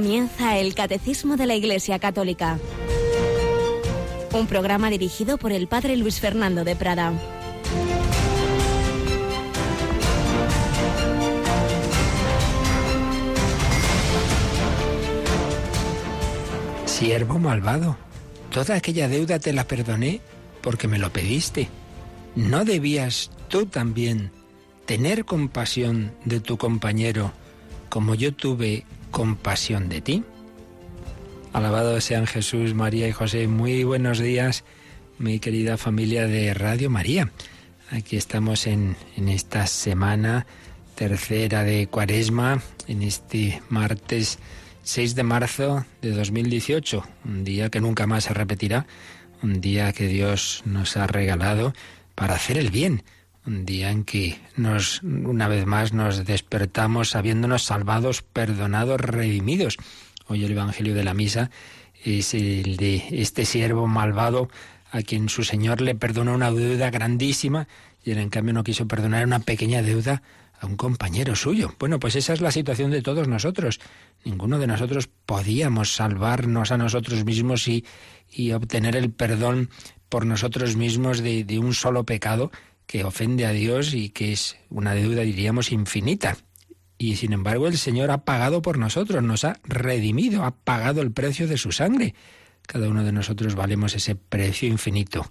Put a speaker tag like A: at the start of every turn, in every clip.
A: Comienza el Catecismo de la Iglesia Católica. Un programa dirigido por el Padre Luis Fernando de Prada.
B: Siervo malvado, toda aquella deuda te la perdoné porque me lo pediste. ¿No debías tú también tener compasión de tu compañero como yo tuve compasión de ti? Alabado sean Jesús, María y José. Muy buenos días, mi querida familia de Radio María. Aquí estamos en, en esta semana tercera de Cuaresma, en este martes 6 de marzo de 2018, un día que nunca más se repetirá, un día que Dios nos ha regalado para hacer el bien, un día en que nos una vez más nos despertamos sabiéndonos salvados, perdonados, redimidos. Hoy el evangelio de la misa es el de este siervo malvado a quien su Señor le perdonó una deuda grandísima y él en cambio no quiso perdonar una pequeña deuda a un compañero suyo. Bueno, pues esa es la situación de todos nosotros. Ninguno de nosotros podíamos salvarnos a nosotros mismos y, y obtener el perdón por nosotros mismos de un solo pecado que ofende a Dios y que es una deuda, diríamos, infinita. Y sin embargo el Señor ha pagado por nosotros, nos ha redimido, ha pagado el precio de su sangre. Cada uno de nosotros valemos ese precio infinito.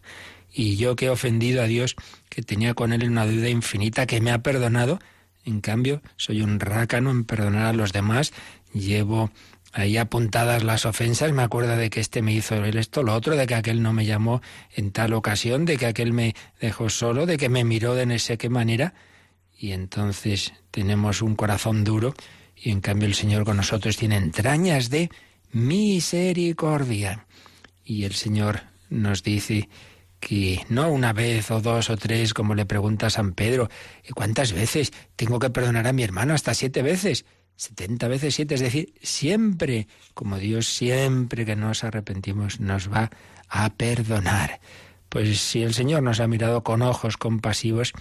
B: Y yo que he ofendido a Dios, que tenía con Él una deuda infinita, que me ha perdonado, en cambio soy un rácano en perdonar a los demás, llevo ahí apuntadas las ofensas, me acuerdo de que este me hizo esto, lo otro, de que aquel no me llamó en tal ocasión, de que aquel me dejó solo, de que me miró de no sé qué manera, y entonces tenemos un corazón duro, y en cambio el Señor con nosotros tiene entrañas de misericordia. Y el Señor nos dice que no una vez o dos o tres, como le pregunta San Pedro, ¿cuántas veces tengo que perdonar a mi hermano? Hasta siete veces. 70 veces siete, es decir, siempre, como Dios siempre que nos arrepentimos nos va a perdonar. Pues si el Señor nos ha mirado con ojos compasivos,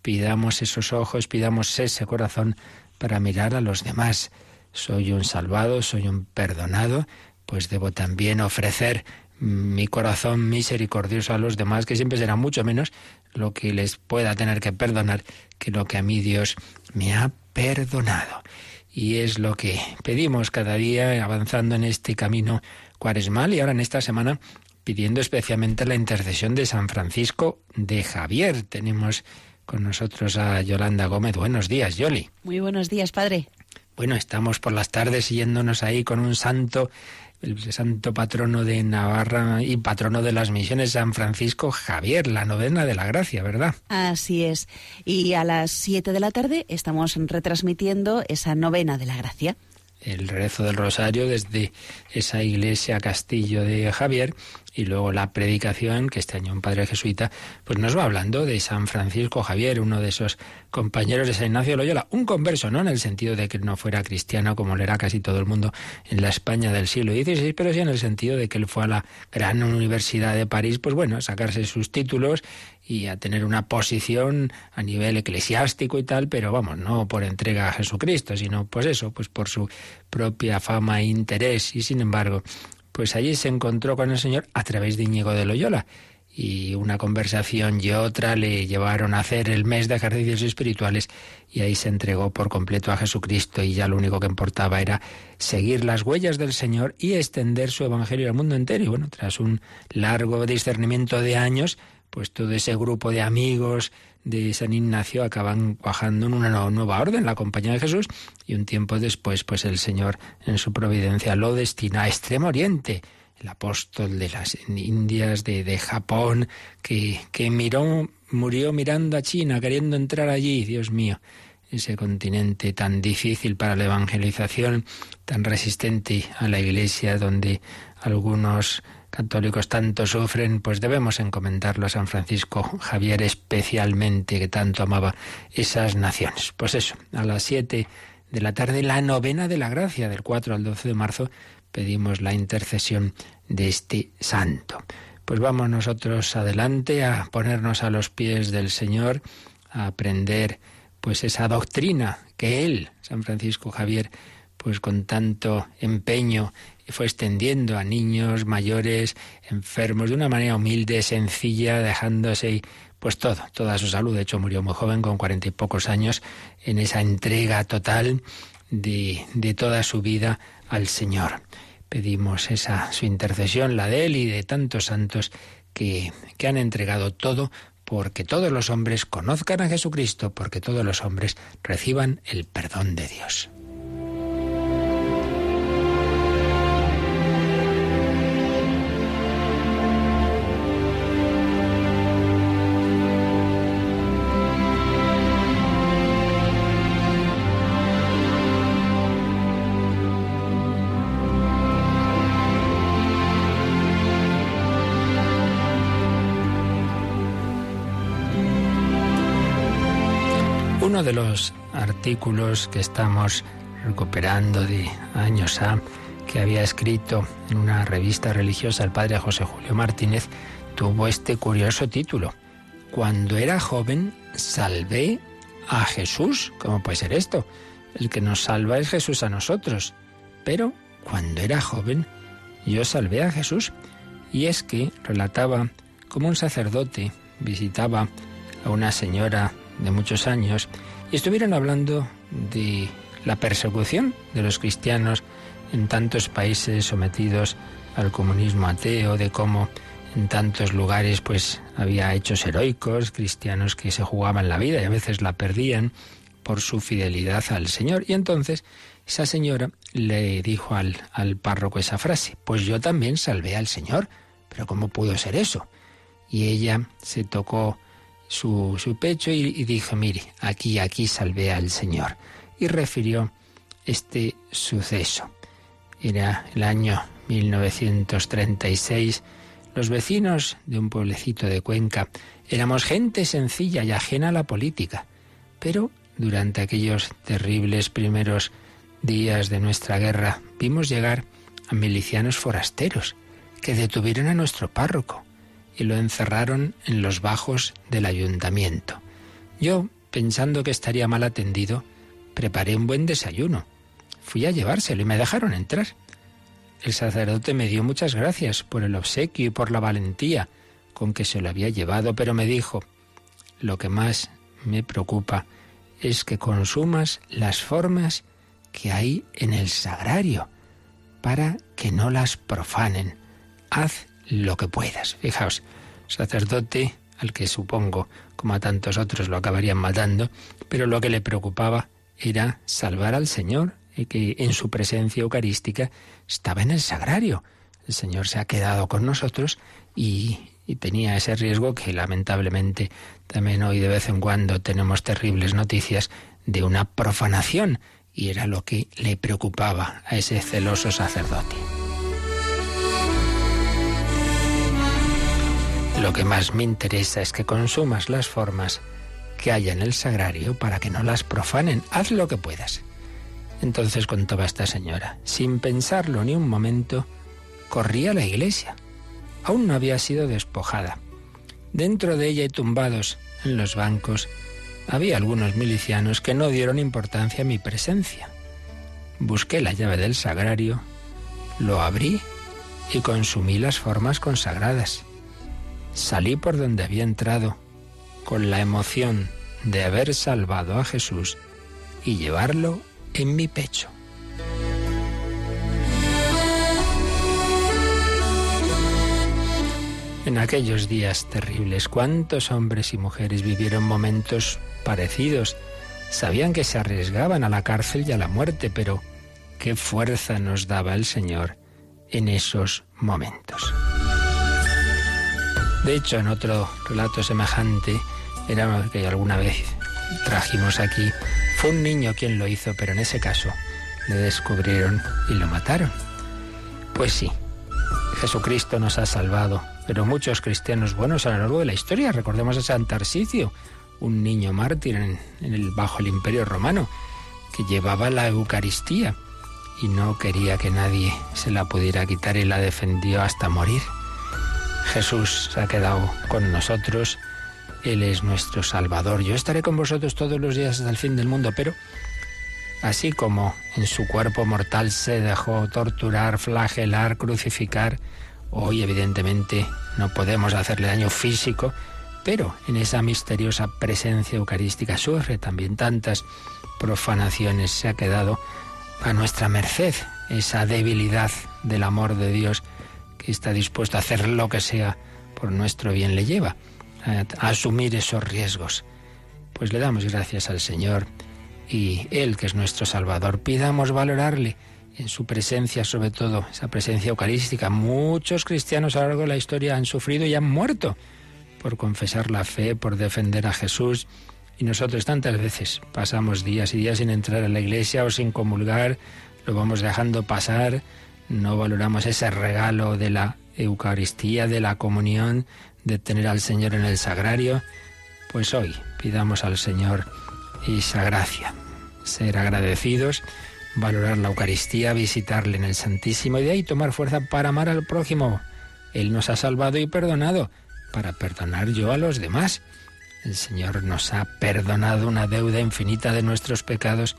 B: pidamos esos ojos, pidamos ese corazón para mirar a los demás. Soy un salvado, soy un perdonado, pues debo también ofrecer mi corazón misericordioso a los demás, que siempre será mucho menos lo que les pueda tener que perdonar que lo que a mí Dios me ha perdonado y es lo que pedimos cada día avanzando en este camino cuaresmal y ahora en esta semana pidiendo especialmente la intercesión de San Francisco de Javier. Tenemos con nosotros a Yolanda Gómez. Buenos días, Yoli.
C: Muy buenos días, padre.
B: Bueno, estamos por las tardes yéndonos ahí con un santo el santo patrono de Navarra y patrono de las misiones, San Francisco Javier, la novena de la gracia, ¿verdad?
C: Así es. Y a las 7 de la tarde estamos retransmitiendo esa novena de la gracia.
B: El rezo del rosario desde esa iglesia castillo de Javier y luego la predicación, que este año un padre jesuita, pues nos va hablando de San Francisco Javier, uno de esos compañeros de San Ignacio Loyola, un converso, no en el sentido de que no fuera cristiano como lo era casi todo el mundo en la España del siglo XVI, pero sí en el sentido de que él fue a la gran universidad de París, pues bueno, sacarse sus títulos y a tener una posición a nivel eclesiástico y tal, pero vamos, no por entrega a Jesucristo, sino pues eso, pues por su propia fama e interés, y sin embargo, pues allí se encontró con el Señor a través de Íñigo de Loyola. Y una conversación y otra le llevaron a hacer el mes de ejercicios espirituales y ahí se entregó por completo a Jesucristo y ya lo único que importaba era seguir las huellas del Señor y extender su evangelio al mundo entero. Y bueno, tras un largo discernimiento de años, pues todo ese grupo de amigos de San Ignacio acaban cuajando en una nueva orden, la compañía de Jesús, y un tiempo después, pues el Señor en su providencia lo destina a Extremo Oriente, el apóstol de las Indias, de, de Japón, que, que miró, murió mirando a China, queriendo entrar allí, Dios mío, ese continente tan difícil para la evangelización, tan resistente a la Iglesia, donde algunos católicos tanto sufren, pues debemos encomendarlo a San Francisco Javier especialmente, que tanto amaba esas naciones. Pues eso, a las siete de la tarde, la novena de la gracia, del 4 al 12 de marzo, pedimos la intercesión de este santo. Pues vamos nosotros adelante a ponernos a los pies del Señor, a aprender pues esa doctrina que él, San Francisco Javier, pues con tanto empeño fue extendiendo a niños, mayores, enfermos, de una manera humilde, sencilla, dejándose pues todo, toda su salud. De hecho, murió muy joven, con cuarenta y pocos años, en esa entrega total de, de toda su vida al Señor. Pedimos esa su intercesión, la de él y de tantos santos que, que han entregado todo porque todos los hombres conozcan a Jesucristo, porque todos los hombres reciban el perdón de Dios. De los artículos que estamos recuperando de años A, que había escrito en una revista religiosa el padre José Julio Martínez, tuvo este curioso título. Cuando era joven, salvé a Jesús. ¿Cómo puede ser esto? El que nos salva es Jesús a nosotros. Pero cuando era joven, yo salvé a Jesús. Y es que relataba cómo un sacerdote visitaba a una señora de muchos años y estuvieron hablando de la persecución de los cristianos en tantos países sometidos al comunismo ateo, de cómo en tantos lugares pues había hechos heroicos, cristianos que se jugaban la vida y a veces la perdían por su fidelidad al Señor. Y entonces esa señora le dijo al, al párroco esa frase, pues yo también salvé al Señor, pero ¿cómo pudo ser eso? Y ella se tocó su, pecho y, y dijo, mire, aquí, aquí salvé al Señor. Y refirió este suceso. Era el año 1936. Los vecinos de un pueblecito de Cuenca éramos gente sencilla y ajena a la política. Pero durante aquellos terribles primeros días de nuestra guerra vimos llegar a milicianos forasteros que detuvieron a nuestro párroco y lo encerraron en los bajos del ayuntamiento. Yo, pensando que estaría mal atendido, preparé un buen desayuno. Fui a llevárselo y me dejaron entrar. El sacerdote me dio muchas gracias por el obsequio y por la valentía con que se lo había llevado, pero me dijo, lo que más me preocupa es que consumas las formas que hay en el sagrario, para que no las profanen. Haz lo que puedas. Fijaos, sacerdote al que supongo, como a tantos otros, lo acabarían matando, pero lo que le preocupaba era salvar al Señor y que en su presencia eucarística estaba en el sagrario. El Señor se ha quedado con nosotros y, y tenía ese riesgo que lamentablemente también hoy de vez en cuando tenemos terribles noticias de una profanación y era lo que le preocupaba a ese celoso sacerdote. Lo que más me interesa es que consumas las formas que haya en el sagrario para que no las profanen. Haz lo que puedas. Entonces contaba esta señora, sin pensarlo ni un momento, corría a la iglesia. Aún no había sido despojada. Dentro de ella y tumbados en los bancos había algunos milicianos que no dieron importancia a mi presencia. Busqué la llave del sagrario, lo abrí y consumí las formas consagradas. Salí por donde había entrado, con la emoción de haber salvado a Jesús y llevarlo en mi pecho. En aquellos días terribles, cuántos hombres y mujeres vivieron momentos parecidos. Sabían que se arriesgaban a la cárcel y a la muerte, pero qué fuerza nos daba el Señor en esos momentos. De hecho, en otro relato semejante, era que alguna vez trajimos aquí, fue un niño quien lo hizo, pero en ese caso le descubrieron y lo mataron. Pues sí, Jesucristo nos ha salvado, pero muchos cristianos buenos a lo largo de la historia, recordemos a San Tarsicio, un niño mártir en, el, bajo el imperio romano, que llevaba la Eucaristía y no quería que nadie se la pudiera quitar y la defendió hasta morir. Jesús ha quedado con nosotros, Él es nuestro Salvador. Yo estaré con vosotros todos los días hasta el fin del mundo, pero así como en su cuerpo mortal se dejó torturar, flagelar, crucificar, hoy evidentemente no podemos hacerle daño físico, pero en esa misteriosa presencia eucarística sufre también tantas profanaciones, se ha quedado a nuestra merced esa debilidad del amor de Dios que está dispuesto a hacer lo que sea por nuestro bien le lleva a, asumir esos riesgos. Pues le damos gracias al Señor y Él, que es nuestro Salvador, pidamos valorarle en su presencia, sobre todo esa presencia eucarística. Muchos cristianos a lo largo de la historia han sufrido y han muerto por confesar la fe, por defender a Jesús. Y nosotros tantas veces pasamos días y días sin entrar a la iglesia o sin comulgar, lo vamos dejando pasar, no valoramos ese regalo de la Eucaristía, de la comunión, de tener al Señor en el sagrario. Pues hoy pidamos al Señor esa gracia, ser agradecidos, valorar la Eucaristía, visitarle en el Santísimo y de ahí tomar fuerza para amar al prójimo. Él nos ha salvado y perdonado para perdonar yo a los demás. El Señor nos ha perdonado una deuda infinita de nuestros pecados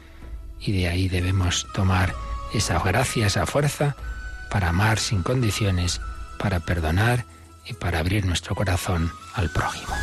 B: y de ahí debemos tomar esa gracia, esa fuerza para amar sin condiciones, para perdonar y para abrir nuestro corazón al prójimo.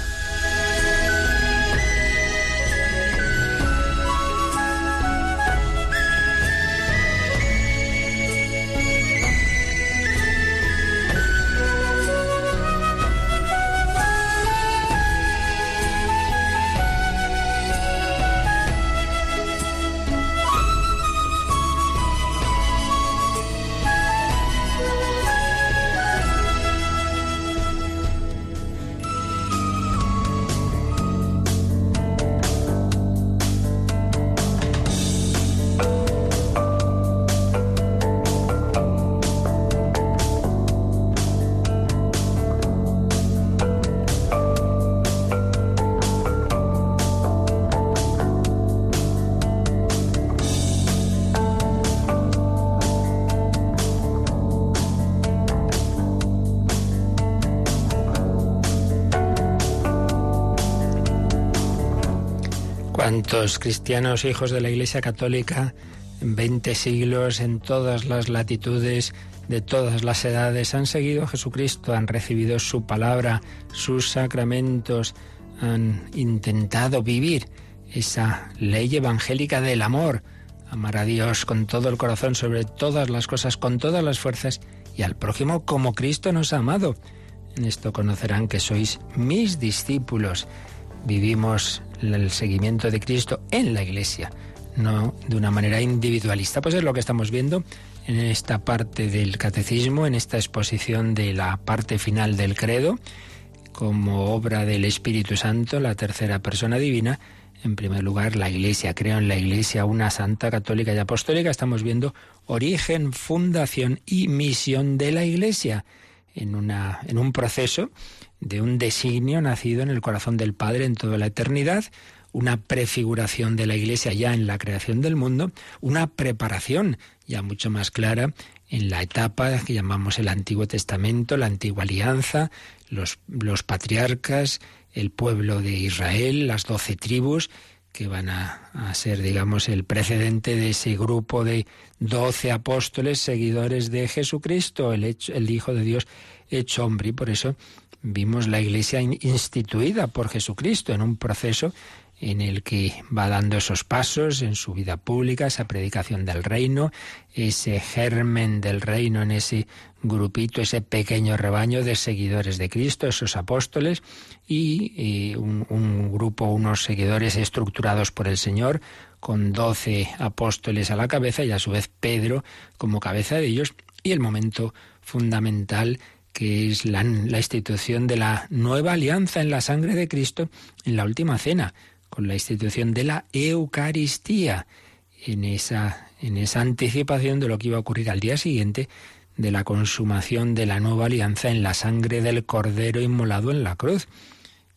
B: Cuántos cristianos hijos de la Iglesia Católica en 20 siglos, en todas las latitudes, de todas las edades, han seguido a Jesucristo, han recibido su palabra, sus sacramentos, han intentado vivir esa ley evangélica del amor, amar a Dios con todo el corazón, sobre todas las cosas, con todas las fuerzas, y al prójimo como Cristo nos ha amado. En esto conocerán que sois mis discípulos. Vivimos el seguimiento de Cristo en la Iglesia, no de una manera individualista. Pues es lo que estamos viendo en esta parte del catecismo, en esta exposición de la parte final del credo, como obra del Espíritu Santo, la tercera persona divina. En primer lugar, la Iglesia. Creo en la Iglesia, una santa católica y apostólica. Estamos viendo origen, fundación y misión de la Iglesia en, una, en un proceso de un designio nacido en el corazón del Padre en toda la eternidad, una prefiguración de la Iglesia ya en la creación del mundo, una preparación ya mucho más clara en la etapa que llamamos el Antiguo Testamento, la Antigua Alianza, los, los patriarcas, el pueblo de Israel, las doce tribus, que van a, a, ser, digamos, el precedente de ese grupo de doce apóstoles seguidores de Jesucristo, el, hecho, el Hijo de Dios hecho hombre. Y por eso vimos la Iglesia instituida por Jesucristo en un proceso en el que va dando esos pasos en su vida pública, esa predicación del reino, ese germen del reino en ese grupito, ese pequeño rebaño de seguidores de Cristo, esos apóstoles, y, un, un, grupo, unos seguidores estructurados por el Señor, con doce apóstoles a la cabeza y a su vez Pedro como cabeza de ellos, y el momento fundamental que es la, institución de la nueva alianza en la sangre de Cristo en la última cena, con la institución de la Eucaristía, en esa, en esa anticipación de lo que iba a ocurrir al día siguiente de la consumación de la nueva alianza en la sangre del Cordero inmolado en la cruz.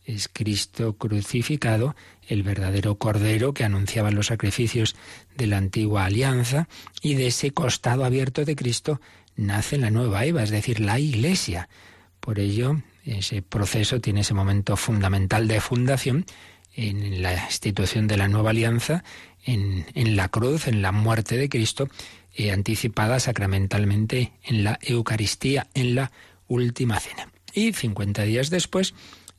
B: Es Cristo crucificado, el verdadero Cordero que anunciaba los sacrificios de la antigua alianza, y de ese costado abierto de Cristo nace la nueva Eva, es decir, la Iglesia. Por ello, ese proceso tiene ese momento fundamental de fundación en la institución de la nueva alianza, en, en la cruz, en la muerte de Cristo, eh, anticipada sacramentalmente en la Eucaristía, en la última cena. Y 50 días después,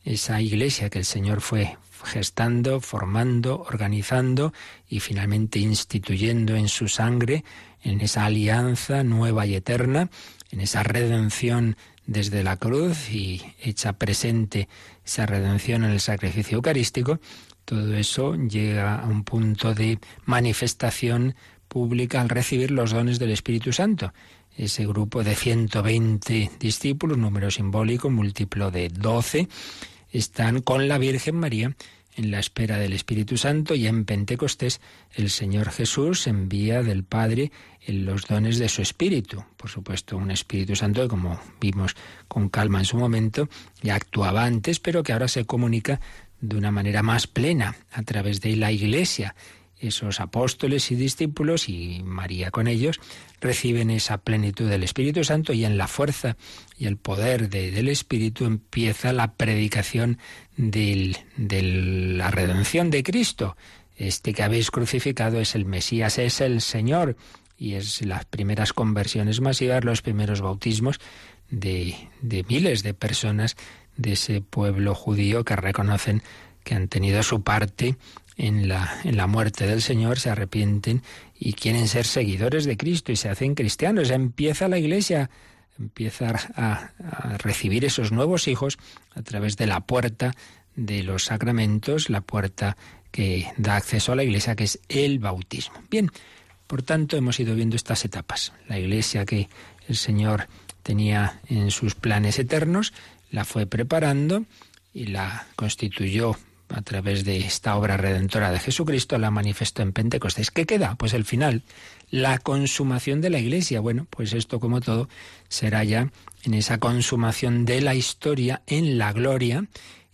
B: esa iglesia que el Señor fue gestando, formando, organizando y finalmente instituyendo en su sangre, en esa alianza nueva y eterna, en esa redención desde la cruz y hecha presente esa redención en el sacrificio eucarístico, todo eso llega a un punto de manifestación pública al recibir los dones del Espíritu Santo. Ese grupo de 120 discípulos, número simbólico, múltiplo de 12, están con la Virgen María en la espera del Espíritu Santo y en Pentecostés el Señor Jesús envía del Padre en los dones de su Espíritu. Por supuesto, un Espíritu Santo que, como vimos con calma en su momento, ya actuaba antes, pero que ahora se comunica de una manera más plena a través de la Iglesia esos apóstoles y discípulos y María con ellos reciben esa plenitud del Espíritu Santo y en la fuerza y el poder del Espíritu empieza la predicación de la redención de Cristo. Este que habéis crucificado es el Mesías, es el Señor. Y es las primeras conversiones masivas, los primeros bautismos de, de miles de personas de ese pueblo judío que reconocen que han tenido su parte en la, en la muerte del Señor, se arrepienten y quieren ser seguidores de Cristo y se hacen cristianos. Empieza la Iglesia, empieza a, a recibir esos nuevos hijos a través de la puerta de los sacramentos, la puerta que da acceso a la Iglesia, que es el bautismo. Bien, por tanto, hemos ido viendo estas etapas. La Iglesia que el Señor tenía en sus planes eternos, la fue preparando y la constituyó a través de esta obra redentora de Jesucristo, la manifestó en Pentecostés. ¿Qué queda? Pues el final, la consumación de la Iglesia. Bueno, pues esto como todo será ya en esa consumación de la historia en la gloria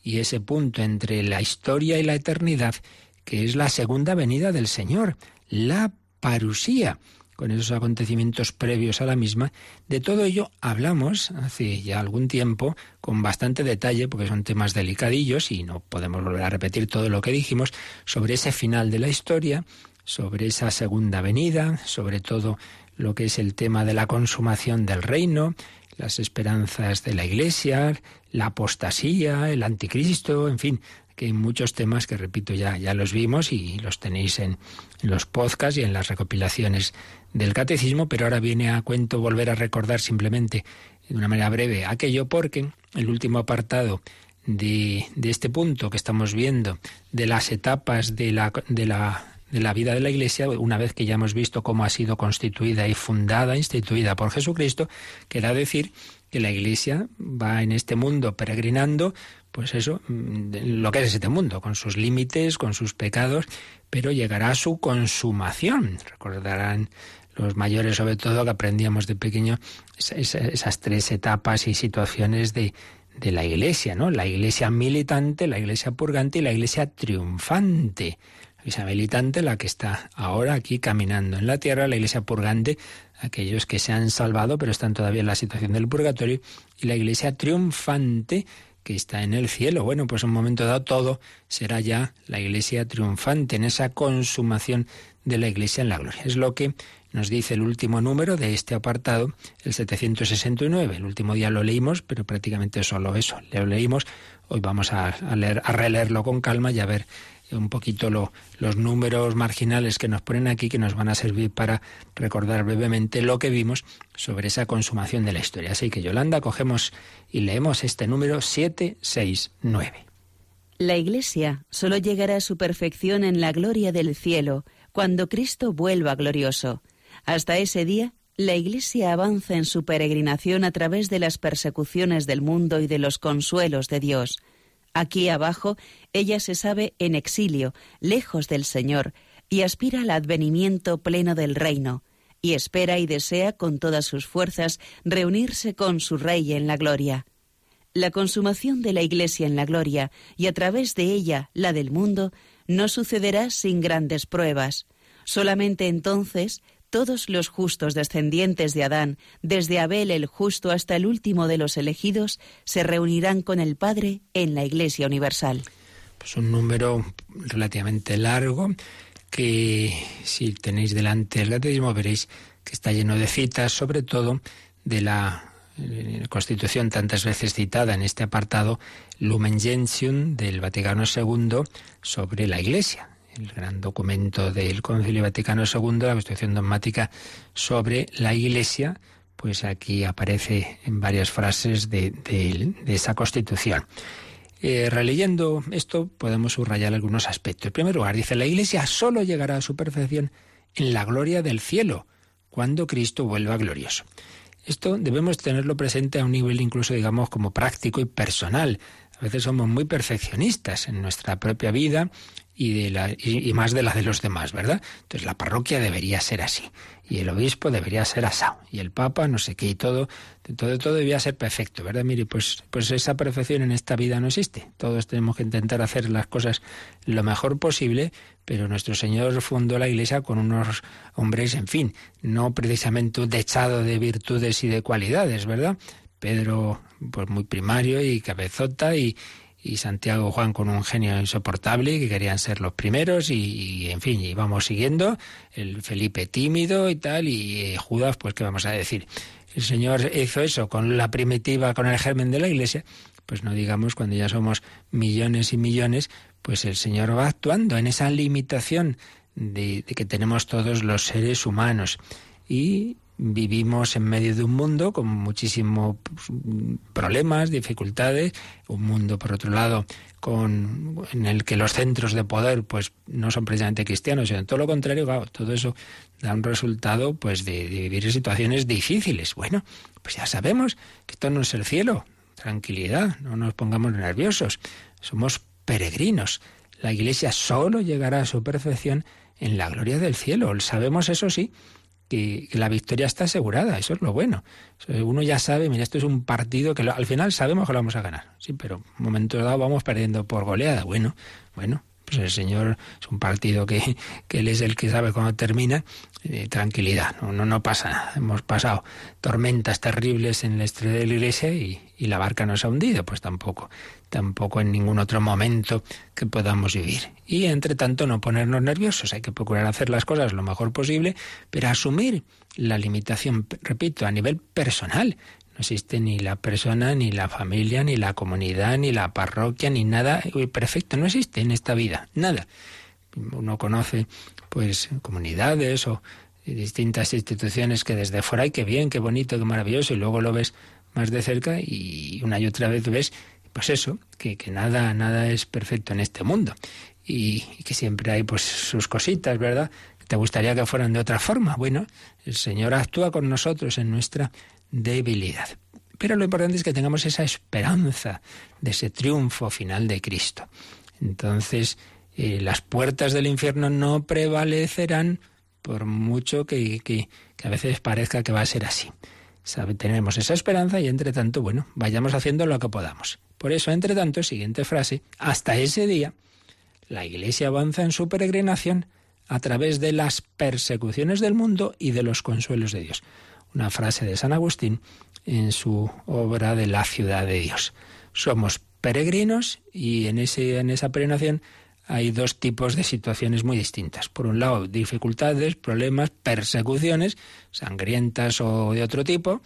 B: y ese punto entre la historia y la eternidad que es la segunda venida del Señor, la parusía con esos acontecimientos previos a la misma. De todo ello hablamos hace ya algún tiempo con bastante detalle, porque son temas delicadillos y no podemos volver a repetir todo lo que dijimos sobre ese final de la historia, sobre esa segunda venida, sobre todo lo que es el tema de la consumación del reino, las esperanzas de la Iglesia, la apostasía, el anticristo, en fin, que hay muchos temas que, repito, ya, ya los vimos y los tenéis en, los podcasts y en las recopilaciones del catecismo, pero ahora viene a cuento volver a recordar simplemente de una manera breve aquello porque el último apartado de, de este punto que estamos viendo, de las etapas de la, de la de la vida de la Iglesia, una vez que ya hemos visto cómo ha sido constituida y fundada, instituida por Jesucristo, queda decir que la Iglesia va en este mundo peregrinando pues eso, mm, lo que es este mundo, con sus límites, con sus pecados, pero llegará a su consumación. Recordarán los mayores sobre todo que aprendíamos de pequeño esas tres etapas y situaciones de, de la iglesia, ¿no? La iglesia militante, la iglesia purgante y la iglesia triunfante. La iglesia militante, la que está ahora aquí caminando en la tierra, la iglesia purgante, aquellos que se han salvado pero están todavía en la situación del purgatorio, y la iglesia triunfante, que está en el cielo. Bueno, pues en un momento dado todo será ya la iglesia triunfante en esa consumación de la iglesia en la gloria. Es lo que nos dice el último número de este apartado, el 769. El último día lo leímos, pero prácticamente solo eso. Lo leímos. Hoy vamos a, leer, a releerlo con calma y a ver un poquito los números marginales que nos ponen aquí que nos van a servir para recordar brevemente lo que vimos sobre esa consumación de la historia. Así que Yolanda, cogemos y leemos este número 769.
A: La Iglesia solo llegará a su perfección en la gloria del cielo, cuando Cristo vuelva glorioso. Hasta ese día, la Iglesia avanza en su peregrinación a través de las persecuciones del mundo y de los consuelos de Dios. Aquí abajo, ella se sabe en exilio, lejos del Señor, y aspira al advenimiento pleno del reino, y espera y desea con todas sus fuerzas reunirse con su Rey en la gloria. La consumación de la Iglesia en la gloria, y a través de ella la del mundo, no sucederá sin grandes pruebas. Solamente entonces todos los justos descendientes de Adán, desde Abel el justo hasta el último de los elegidos, se reunirán con el Padre en la Iglesia Universal.
B: pues un número relativamente largo que si tenéis delante el catecismo veréis que está lleno de citas, sobre todo de la eh, Constitución tantas veces citada en este apartado, Lumen Gentium del Vaticano II sobre la Iglesia, el gran documento del Concilio Vaticano II, la Constitución dogmática sobre la Iglesia, pues aquí aparece en varias frases de, esa Constitución. Eh, releyendo esto podemos subrayar algunos aspectos. En primer lugar, dice, la Iglesia solo llegará a su perfección en la gloria del cielo, cuando Cristo vuelva glorioso. Esto debemos tenerlo presente a un nivel incluso, digamos, como práctico y personal. A veces somos muy perfeccionistas en nuestra propia vida y, de la, y, más de la de los demás, ¿verdad? Entonces la parroquia debería ser así, y el obispo debería ser asado, y el papa no sé qué, y todo, todo, todo debía ser perfecto, ¿verdad? Mire, pues, pues esa perfección en esta vida no existe. Todos tenemos que intentar hacer las cosas lo mejor posible, pero nuestro Señor fundó la Iglesia con unos hombres, en fin, no precisamente un dechado de virtudes y de cualidades, ¿verdad? Pedro, pues muy primario y cabezota y, y Santiago Juan con un genio insoportable que querían ser los primeros y, en fin, íbamos siguiendo, el Felipe tímido y tal, y eh, Judas, pues qué vamos a decir. El Señor hizo eso con la primitiva, con el germen de la Iglesia, pues no digamos cuando ya somos millones y millones, pues el Señor va actuando en esa limitación de, de que tenemos todos los seres humanos. Y vivimos en medio de un mundo con muchísimos problemas, dificultades, un mundo por otro lado con en el que los centros de poder pues no son precisamente cristianos, sino todo lo contrario, todo eso da un resultado pues de, de vivir situaciones difíciles. Bueno, pues ya sabemos que esto no es el cielo, tranquilidad, no nos pongamos nerviosos, somos peregrinos. La Iglesia solo llegará a su perfección en la gloria del cielo. Sabemos eso sí, que, la victoria está asegurada, eso es lo bueno. Uno ya sabe, mira, esto es un partido que al final sabemos que lo vamos a ganar, sí, pero en un momento dado vamos perdiendo por goleada. Bueno, bueno, pues el Señor es un partido que, que Él es el que sabe cuándo termina. Eh, tranquilidad, no, no, no, pasa nada. Hemos pasado tormentas terribles en la estrella de la iglesia y, y, la barca nos ha hundido, pues tampoco, tampoco en ningún otro momento que podamos vivir. Y entre tanto no ponernos nerviosos, hay que procurar hacer las cosas lo mejor posible, pero asumir la limitación, repito, a nivel personal. No existe ni la persona, ni la familia, ni la comunidad, ni la parroquia, ni nada perfecto. No existe en esta vida, nada. Uno conoce pues comunidades o distintas instituciones que desde fuera, hay qué bien, qué bonito, qué maravilloso, y luego lo ves más de cerca y una y otra vez ves, pues eso, que, que nada, nada es perfecto en este mundo. Y, que siempre hay pues sus cositas, ¿verdad? ¿Te gustaría que fueran de otra forma? Bueno, el Señor actúa con nosotros en nuestra debilidad. Pero lo importante es que tengamos esa esperanza de ese triunfo final de Cristo. Entonces, eh, las puertas del infierno no prevalecerán por mucho que, que, a veces parezca que va a ser así. Tenemos esa esperanza y entre tanto, bueno, vayamos haciendo lo que podamos. Por eso, entre tanto, siguiente frase, hasta ese día, la Iglesia avanza en su peregrinación a través de las persecuciones del mundo y de los consuelos de Dios una frase de San Agustín en su obra de la ciudad de Dios. Somos peregrinos y en, ese, en esa peregrinación hay dos tipos de situaciones muy distintas. Por un lado, dificultades, problemas, persecuciones, sangrientas o de otro tipo,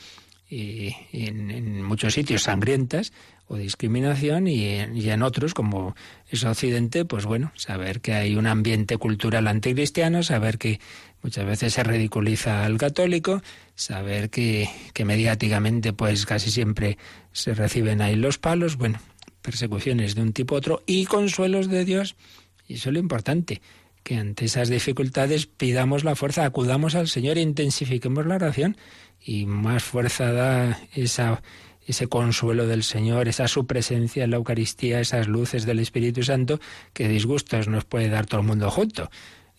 B: y en, muchos sitios sangrientas o discriminación y y en, otros como es Occidente, pues bueno, saber que hay un ambiente cultural anticristiano, saber que muchas veces se ridiculiza al católico, saber que, que mediáticamente pues casi siempre se reciben ahí los palos, bueno, persecuciones de un tipo u otro y consuelos de Dios, y eso es lo importante, que ante esas dificultades pidamos la fuerza, acudamos al Señor intensifiquemos la oración y más fuerza da esa, ese consuelo del Señor, esa su presencia en la Eucaristía, esas luces del Espíritu Santo, que disgustos nos puede dar todo el mundo junto.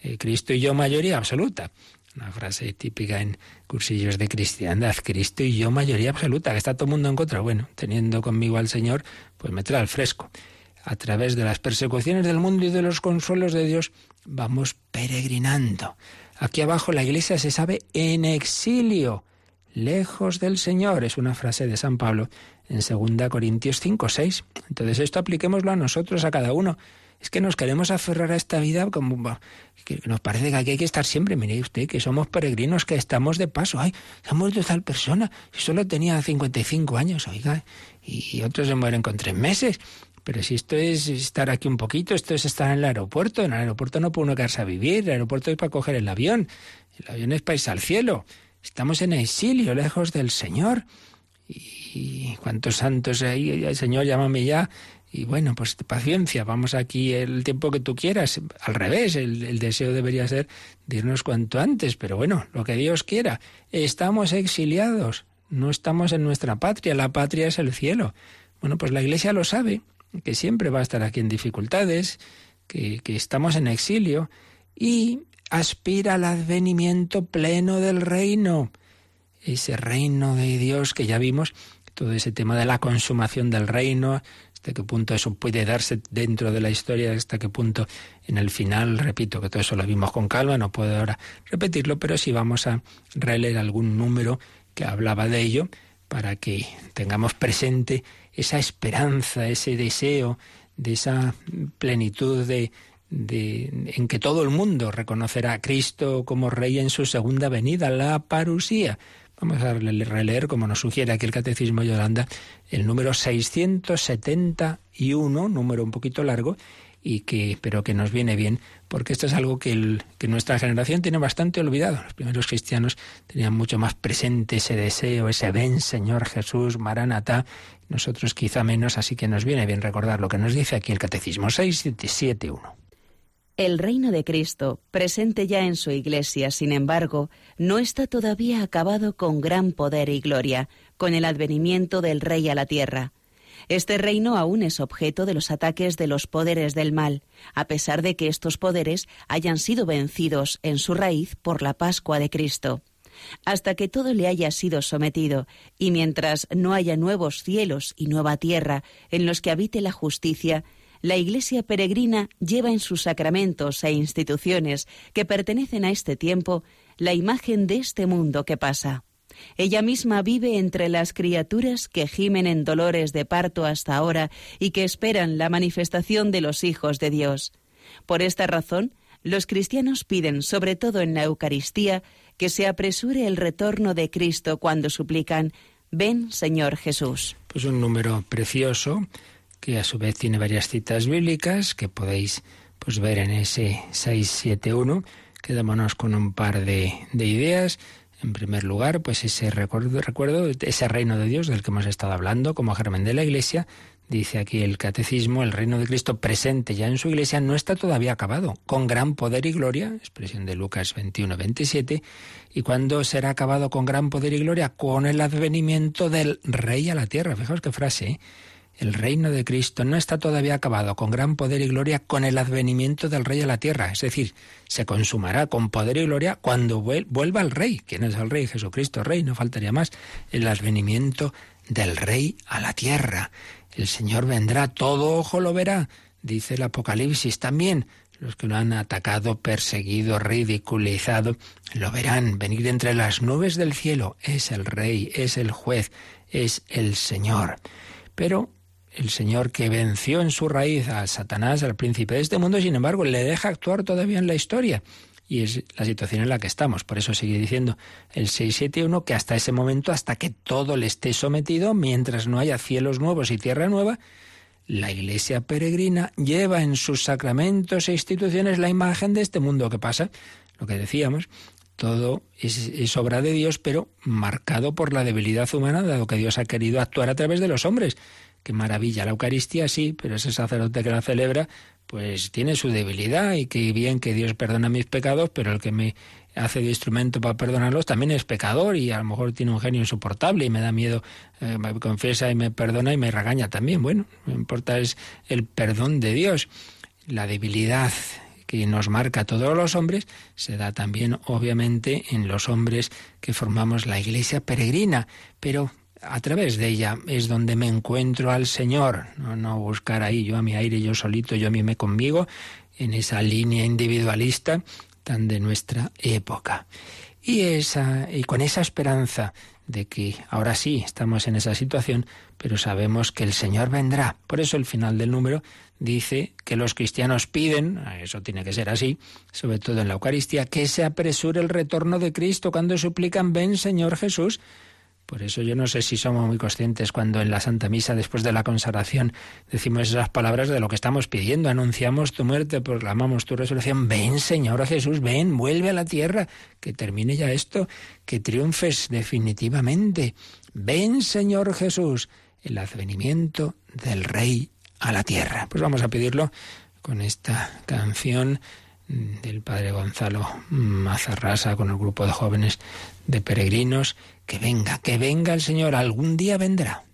B: Eh, Cristo y yo mayoría absoluta. Una frase típica en cursillos de cristiandad. Cristo y yo mayoría absoluta, que está todo el mundo en contra. Bueno, teniendo conmigo al Señor, pues me trae al fresco. A través de las persecuciones del mundo y de los consuelos de Dios, vamos peregrinando. Aquí abajo la iglesia se sabe en exilio, lejos del Señor. Es una frase de San Pablo en 2 Corintios 5, 6. Entonces esto apliquémoslo a nosotros, a cada uno es que nos queremos aferrar a esta vida como que nos parece que aquí hay que estar siempre. Mire usted que somos peregrinos, que estamos de paso. Ay, ha muerto tal persona. Solo tenía 55 años, oiga, y otros se mueren con tres meses. Pero si esto es estar aquí un poquito, esto es estar en el aeropuerto. En el aeropuerto no puede uno quedarse a vivir. El aeropuerto es para coger el avión. El avión es para irse al cielo. Estamos en exilio, lejos del Señor. Y cuántos santos el Señor, llámame ya. Y bueno, pues paciencia, vamos aquí el tiempo que tú quieras. Al revés, el, deseo debería ser de cuanto antes, pero bueno, lo que Dios quiera. Estamos exiliados, no estamos en nuestra patria, la patria es el cielo. Bueno, pues la Iglesia lo sabe, que siempre va a estar aquí en dificultades, que, que estamos en exilio y aspira al advenimiento pleno del reino. Ese reino de Dios que ya vimos, todo ese tema de la consumación del reino, hasta qué punto eso puede darse dentro de la historia, hasta qué punto en el final, repito que todo eso lo vimos con calma, no puedo ahora repetirlo, pero sí vamos a releer algún número que hablaba de ello para que tengamos presente esa esperanza, ese deseo de esa plenitud de, de, en que todo el mundo reconocerá a Cristo como Rey en su segunda venida, la parusía. Vamos a releer, como nos sugiere aquí el Catecismo de Yolanda, el número 671, número un poquito largo, y que, pero que nos viene bien, porque esto es algo que, el, que nuestra generación tiene bastante olvidado. Los primeros cristianos tenían mucho más presente ese deseo, ese ven, Señor Jesús, Maranatá, nosotros quizá menos, así que nos viene bien recordar lo que nos dice aquí el Catecismo 671.
A: El reino de Cristo, presente ya en su Iglesia, sin embargo, no está todavía acabado con gran poder y gloria, con el advenimiento del Rey a la tierra. Este reino aún es objeto de los ataques de los poderes del mal, a pesar de que estos poderes hayan sido vencidos en su raíz por la Pascua de Cristo. Hasta que todo le haya sido sometido, y mientras no haya nuevos cielos y nueva tierra en los que habite la justicia, la Iglesia peregrina lleva en sus sacramentos e instituciones que pertenecen a este tiempo la imagen de este mundo que pasa. Ella misma vive entre las criaturas que gimen en dolores de parto hasta ahora y que esperan la manifestación de los hijos de Dios. Por esta razón, los cristianos piden, sobre todo en la Eucaristía, que se apresure el retorno de Cristo cuando suplican, Ven, Señor Jesús.
B: Pues un número precioso que a su vez tiene varias citas bíblicas que podéis pues ver en ese 671. Quedémonos con un par de, de ideas. En primer lugar, pues ese recuerdo, recuerdo, ese reino de Dios del que hemos estado hablando, como germen de la Iglesia, dice aquí el catecismo, el reino de Cristo presente ya en su Iglesia no está todavía acabado, con gran poder y gloria, expresión de Lucas 21, 27, y cuando será acabado con gran poder y gloria, con el advenimiento del Rey a la tierra. Fijaos qué frase, ¿eh? El reino de Cristo no está todavía acabado con gran poder y gloria con el advenimiento del Rey a la tierra. Es decir, se consumará con poder y gloria cuando vuelva el Rey. ¿Quién es el Rey? Jesucristo, Rey, no faltaría más. El advenimiento del Rey a la tierra. El Señor vendrá, todo ojo lo verá, dice el Apocalipsis también. Los que lo han atacado, perseguido, ridiculizado, lo verán venir entre las nubes del cielo. Es el Rey, es el juez, es el Señor. Pero el Señor que venció en su raíz a Satanás, al príncipe de este mundo, sin embargo, le deja actuar todavía en la historia. Y es la situación en la que estamos. Por eso sigue diciendo el 671 que hasta ese momento, hasta que todo le esté sometido, mientras no haya cielos nuevos y tierra nueva, la Iglesia peregrina lleva en sus sacramentos e instituciones la imagen de este mundo que pasa. Lo que decíamos, todo es, es, obra de Dios, pero marcado por la debilidad humana, dado que Dios ha querido actuar a través de los hombres. Qué maravilla. La Eucaristía sí, pero ese sacerdote que la celebra, pues tiene su debilidad y que bien que Dios perdona mis pecados, pero el que me hace de instrumento para perdonarlos también es pecador y a lo mejor tiene un genio insoportable y me da miedo, eh, me confiesa y me perdona y me regaña también. Bueno, lo importa es el perdón de Dios. La debilidad que nos marca a todos los hombres se da también obviamente en los hombres que formamos la iglesia peregrina, pero a través de ella es donde me encuentro al Señor, no, buscar ahí yo a mi aire, yo solito, yo a mí me conmigo, en esa línea individualista tan de nuestra época. Y, esa, y con esa esperanza
D: de que ahora sí estamos en esa situación, pero sabemos que el Señor vendrá. Por eso el final del número dice que los cristianos piden, eso tiene que ser así, sobre todo en la Eucaristía, que se apresure el retorno de Cristo cuando suplican, ven Señor Jesús. Por eso yo no sé si somos muy conscientes cuando en la Santa Misa, después de la consagración, decimos esas palabras de lo que estamos pidiendo. Anunciamos tu muerte, proclamamos tu resurrección. Ven, Señor Jesús, ven, vuelve a la tierra, que termine ya esto, que triunfes definitivamente. Ven, Señor Jesús, el advenimiento del Rey a la tierra. Pues vamos a pedirlo con esta canción del padre Gonzalo Mazarrasa con el grupo de jóvenes de peregrinos que venga, que venga el Señor, algún día vendrá.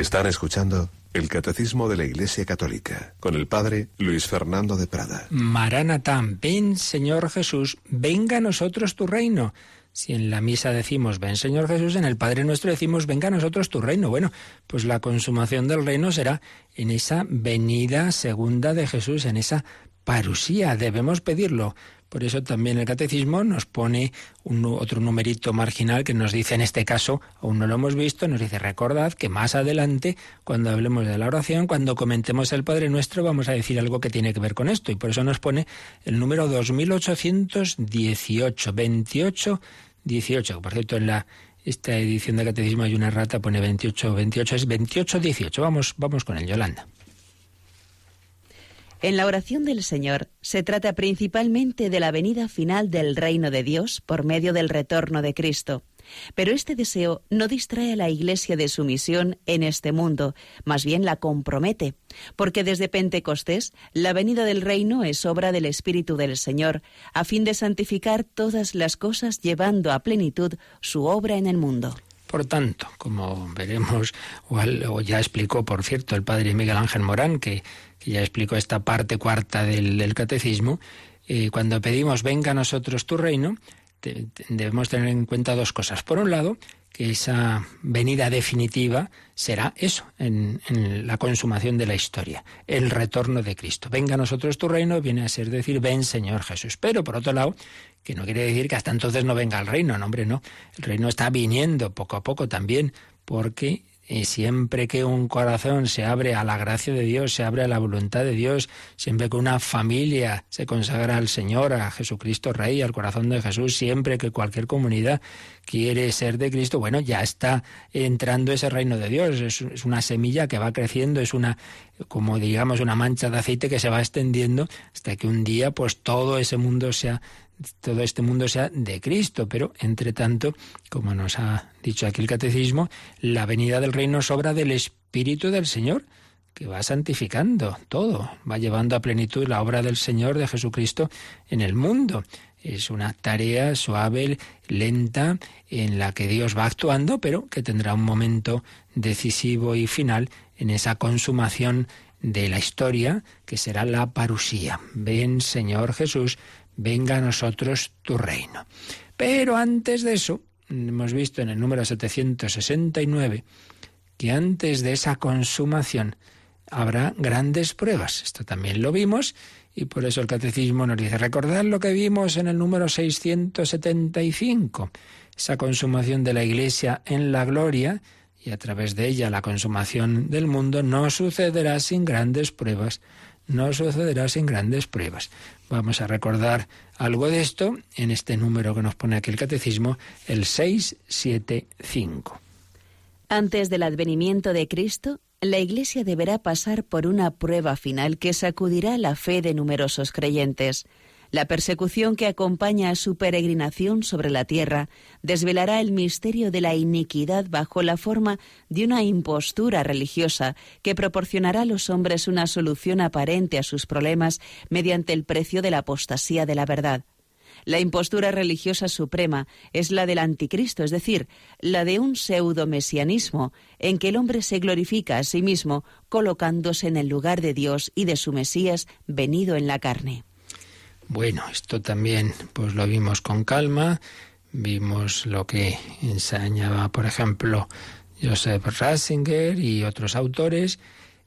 E: Están escuchando el Catecismo de la Iglesia Católica con el Padre Luis Fernando de Prada.
D: Maranatán, ven Señor Jesús, venga a nosotros tu reino. Si en la misa decimos ven Señor Jesús, en el Padre nuestro decimos venga a nosotros tu reino. Bueno, pues la consumación del reino será en esa venida segunda de Jesús, en esa parusía. Debemos pedirlo por eso también el catecismo nos pone un, otro numerito marginal que nos dice, en este caso, aún no lo hemos visto, nos dice, recordad que más adelante, cuando hablemos de la oración, cuando comentemos el Padre Nuestro, vamos a decir algo que tiene que ver con esto. Y por eso nos pone el número 2818, 28, 18. Por cierto, en la esta edición de catecismo hay una rata, pone 28, 28, es 28, 18. Vamos, vamos con el Yolanda.
A: En la oración del Señor se trata principalmente de la venida final del reino de Dios por medio del retorno de Cristo. Pero este deseo no distrae a la Iglesia de su misión en este mundo, más bien la compromete, porque desde Pentecostés la venida del reino es obra del Espíritu del Señor, a fin de santificar todas las cosas llevando a plenitud su obra en el mundo.
B: Por tanto, como veremos, o, ya explicó, por cierto, el padre Miguel Ángel Morán, que, ya explicó esta parte cuarta del, catecismo, eh, cuando pedimos venga a nosotros tu reino, debemos tener en cuenta dos cosas. Por un lado, que esa venida definitiva será eso, en, la consumación de la historia, el retorno de Cristo. Venga a nosotros tu reino, viene a ser decir, ven Señor Jesús. Pero por otro lado, que no quiere decir que hasta entonces no venga el reino, no, hombre, no. El reino está viniendo poco a poco también, porque y siempre que un corazón se abre a la gracia de Dios, se abre a la voluntad de Dios, siempre que una familia se consagra al Señor, a Jesucristo Rey, al corazón de Jesús, siempre que cualquier comunidad quiere ser de Cristo, bueno, ya está entrando ese reino de Dios. Es, una semilla que va creciendo, es una, como digamos, una mancha de aceite que se va extendiendo hasta que un día, pues todo ese mundo sea todo este mundo sea de Cristo, pero entre tanto, como nos ha dicho aquí el catecismo, la venida del reino es obra del Espíritu del Señor, que va santificando todo, va llevando a plenitud la obra del Señor de Jesucristo en el mundo. Es una tarea suave, lenta, en la que Dios va actuando, pero que tendrá un momento decisivo y final en esa consumación de la historia, que será la parusía. Ven, Señor Jesús, venga a nosotros tu reino. Pero antes de eso, hemos visto en el número 769 que antes de esa consumación habrá grandes pruebas. Esto también lo vimos y por eso el catecismo nos dice, recordad lo que vimos en el número 675, esa consumación de la Iglesia en la gloria y a través de ella la consumación del mundo no sucederá sin grandes pruebas no sucederá sin grandes pruebas. Vamos a recordar algo de esto en este número que nos pone aquí el catecismo, el 675.
A: Antes del advenimiento de Cristo, la Iglesia deberá pasar por una prueba final que sacudirá la fe de numerosos creyentes. La persecución que acompaña a su peregrinación sobre la tierra desvelará el misterio de la iniquidad bajo la forma de una impostura religiosa que proporcionará a los hombres una solución aparente a sus problemas mediante el precio de la apostasía de la verdad. La impostura religiosa suprema es la del anticristo, es decir, la de un pseudo-mesianismo en que el hombre se glorifica a sí mismo colocándose en el lugar de Dios y de su Mesías venido en la carne.
B: Bueno, esto también pues lo vimos con calma, vimos lo que enseñaba, por ejemplo, Joseph Ratzinger y otros autores,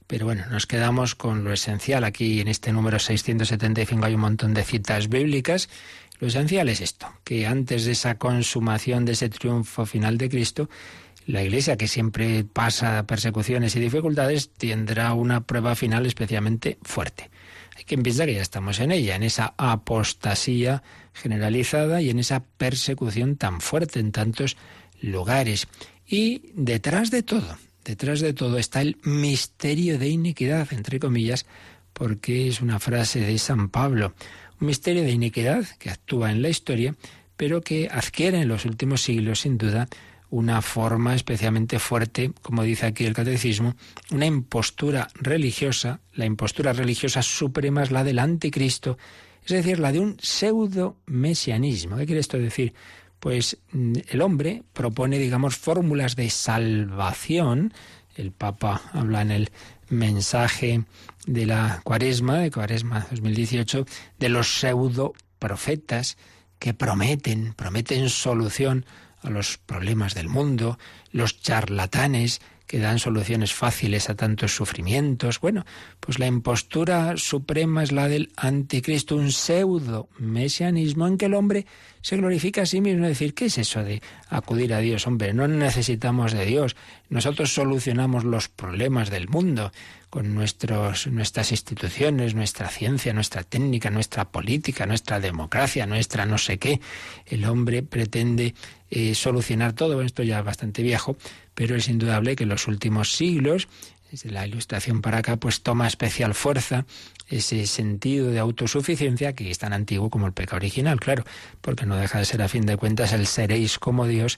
B: pero bueno, nos quedamos con lo esencial. Aquí en este número 675 hay un montón de citas bíblicas. Lo esencial es esto, que antes de esa consumación, de ese triunfo final de Cristo, la Iglesia, que siempre pasa persecuciones y dificultades, tendrá una prueba final especialmente fuerte. Hay quien piensa que ya estamos en ella, en esa apostasía generalizada y en esa persecución tan fuerte en tantos lugares. Y detrás de todo, detrás de todo está el misterio de iniquidad, entre comillas, porque es una frase de San Pablo. Un misterio de iniquidad que actúa en la historia, pero que adquiere en los últimos siglos, sin duda, una forma especialmente fuerte, como dice aquí el catecismo, una impostura religiosa, la impostura religiosa suprema es la del anticristo, es decir, la de un pseudo mesianismo. ¿Qué quiere esto decir? Pues mm, el hombre propone, digamos, fórmulas de salvación. El Papa habla en el mensaje de la Cuaresma, de Cuaresma 2018, de los pseudo profetas que prometen, prometen solución a los problemas del mundo, los charlatanes que dan soluciones fáciles a tantos sufrimientos. Bueno, pues la impostura suprema es la del anticristo, un pseudo mesianismo en que el hombre se glorifica a sí mismo. Es decir, ¿qué es eso de acudir a Dios? Hombre, no necesitamos de Dios. Nosotros solucionamos los problemas del mundo con nuestros, nuestras instituciones, nuestra ciencia, nuestra técnica, nuestra política, nuestra democracia, nuestra no sé qué. El hombre pretende eh, solucionar todo, esto ya es bastante viejo, pero es indudable que en los últimos siglos desde la ilustración para acá, pues toma especial fuerza ese sentido de autosuficiencia que es tan antiguo como el pecado original, claro, porque no deja de ser a fin de cuentas el seréis como Dios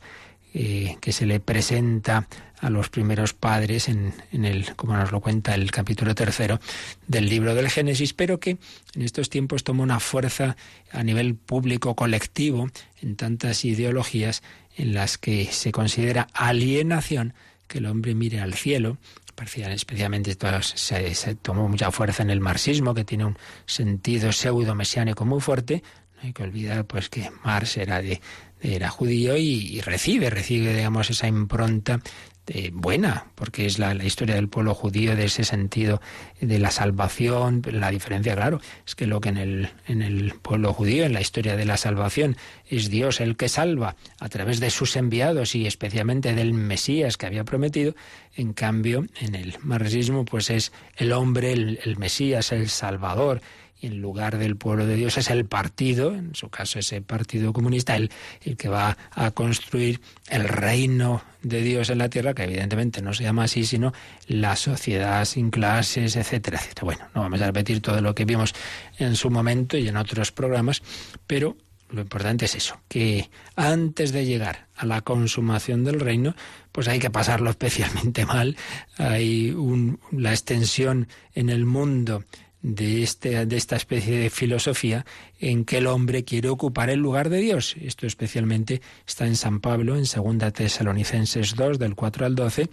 B: eh, que se le presenta a los primeros padres en, en, el, como nos lo cuenta el capítulo tercero del libro del Génesis, pero que en estos tiempos toma una fuerza a nivel público colectivo en tantas ideologías en las que se considera alienación que el hombre mire al cielo especialmente se, tomó mucha fuerza en el marxismo, que tiene un sentido pseudo-mesiánico muy fuerte. No hay que olvidar pues que Marx era de, era judío y, recibe, recibe, digamos, esa impronta de, buena, porque es la, la, historia del pueblo judío de ese sentido de la salvación. La diferencia, claro, es que lo que en el, en el pueblo judío, en la historia de la salvación, es Dios el que salva a través de sus enviados y especialmente del Mesías que había prometido. En cambio, en el marxismo, pues es el hombre, el, el Mesías, el Salvador en lugar del pueblo de Dios es el partido, en su caso ese partido comunista, el, el que va a construir el reino de Dios en la tierra, que evidentemente no se llama así, sino la sociedad sin clases, etcétera, etcétera. Bueno, no vamos a repetir todo lo que vimos en su momento y en otros programas, pero lo importante es eso, que antes de llegar a la consumación del reino, pues hay que pasarlo especialmente mal. Hay un, la extensión en el mundo de, este, de esta especie de filosofía en que el hombre quiere ocupar el lugar de Dios. Esto especialmente está en San Pablo, en Segunda Tesalonicenses 2, del 4 al 12.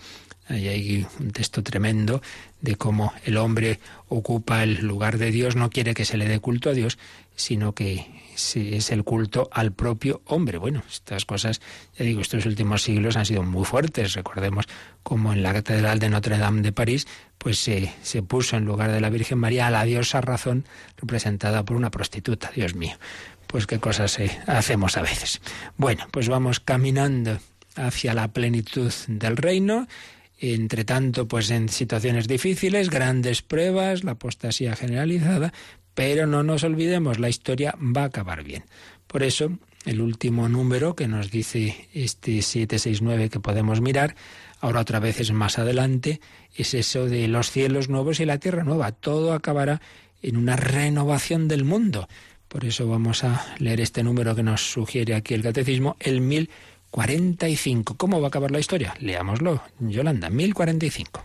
B: Ahí hay un texto tremendo de cómo el hombre ocupa el lugar de Dios, no quiere que se le dé culto a Dios, sino que es el culto al propio hombre. Bueno, estas cosas, ya digo, estos últimos siglos han sido muy fuertes. Recordemos cómo en la Catedral de Notre Dame de París, pues se, se puso en lugar de la Virgen María a la diosa razón representada por una prostituta. Dios mío, pues qué cosas eh, hacemos a veces. Bueno, pues vamos caminando hacia la plenitud del reino entre tanto, pues en situaciones difíciles, grandes pruebas, la apostasía generalizada, pero no nos olvidemos, la historia va a acabar bien. Por eso, el último número que nos dice este 769 que podemos mirar, ahora otra vez es más adelante, es eso de los cielos nuevos y la tierra nueva. Todo acabará en una renovación del mundo. Por eso vamos a leer este número que nos sugiere aquí el catecismo, el 1045. ¿Cómo va a acabar la historia? Leámoslo. Yolanda, 1045.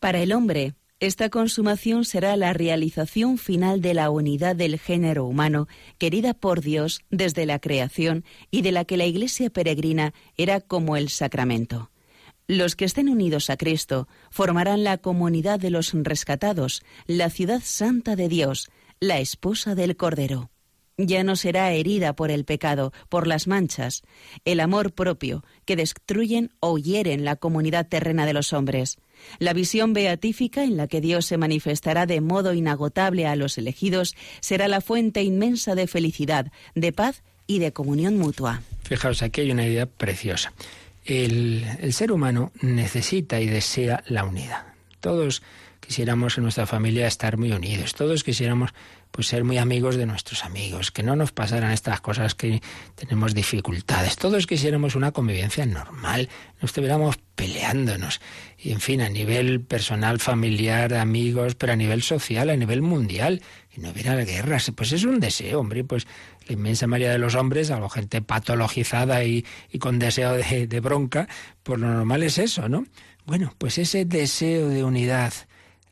A: Para el hombre, esta consumación será la realización final de la unidad del género humano, querida por Dios desde la creación y de la que la Iglesia peregrina era como el sacramento. Los que estén unidos a Cristo formarán la comunidad de los rescatados, la ciudad santa de Dios, la esposa del Cordero ya no será herida por el pecado, por las manchas, el amor propio, que destruyen o hieren la comunidad terrena de los hombres, la visión beatífica en la que Dios se manifestará de modo inagotable a los elegidos será la fuente inmensa de felicidad, de paz y de comunión mutua.
B: Fijaos, aquí hay una idea preciosa. El, ser humano necesita y desea la unidad. Todos quisiéramos en nuestra familia estar muy unidos, todos quisiéramos pues ser muy amigos de nuestros amigos, que no nos pasaran estas cosas que tenemos dificultades. Todos quisiéramos una convivencia normal, no estuviéramos peleándonos. Y en fin, a nivel personal, familiar, amigos, pero a nivel social, a nivel mundial, y no hubiera guerras. Pues es un deseo, hombre, pues la inmensa mayoría de los hombres, algo gente patologizada y, y con deseo de, bronca, pues lo normal es eso, ¿no? Bueno, pues ese deseo de unidad,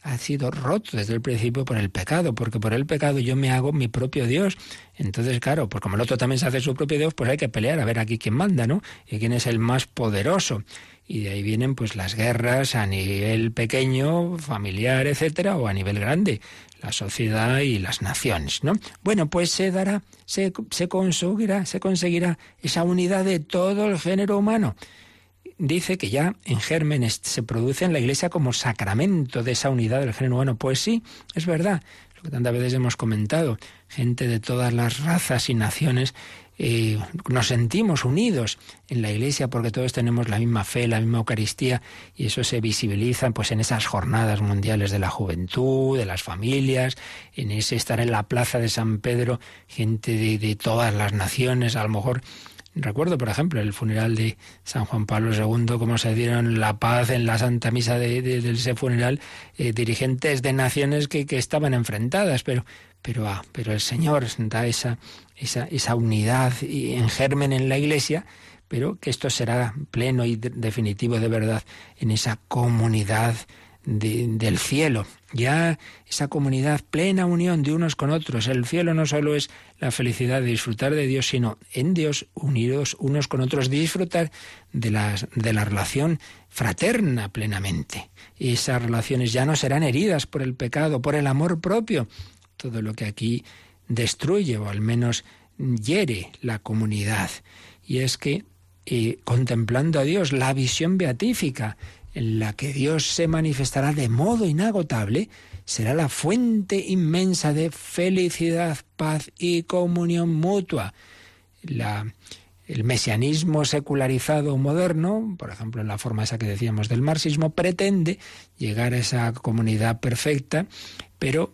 B: ha sido roto desde el principio por el pecado, porque por el pecado yo me hago mi propio Dios. Entonces, claro, pues como el otro también se hace su propio Dios, pues hay que pelear a ver aquí quién manda, ¿no? Y quién es el más poderoso. Y de ahí vienen pues las guerras a nivel pequeño, familiar, etcétera, o a nivel grande, la sociedad y las naciones, ¿no? Bueno, pues se dará, se, se conseguirá, se conseguirá esa unidad de todo el género humano dice que ya en gérmenes se produce en la Iglesia como sacramento de esa unidad del género humano. Pues sí, es verdad, lo que tantas veces hemos comentado, gente de todas las razas y naciones nos sentimos unidos en la Iglesia porque todos tenemos la misma fe, la misma Eucaristía y eso se visibiliza pues en esas jornadas mundiales de la juventud, de las familias, en ese estar en la plaza de San Pedro, gente de, de todas las naciones, a lo mejor Recuerdo, por ejemplo, el funeral de San Juan Pablo II, cómo se dieron la paz en la Santa Misa de, ese funeral, eh, dirigentes de naciones que, que, estaban enfrentadas, pero, pero, ah, pero el Señor da esa, esa, esa unidad y en germen en la Iglesia, pero que esto será pleno y definitivo de verdad en esa comunidad del cielo. Ya esa comunidad, plena unión de unos con otros. El cielo no solo es la felicidad de disfrutar de Dios, sino en Dios, unidos unos con otros, disfrutar de la, de la relación fraterna plenamente. Y esas relaciones ya no serán heridas por el pecado, por el amor propio. Todo lo que aquí destruye o al menos hiere la comunidad. Y es que eh, contemplando a Dios, la visión beatífica, en la que Dios se manifestará de modo inagotable, será la fuente inmensa de felicidad, paz y comunión mutua. el mesianismo secularizado moderno, por ejemplo en la forma esa que decíamos del marxismo, pretende llegar a esa comunidad perfecta, pero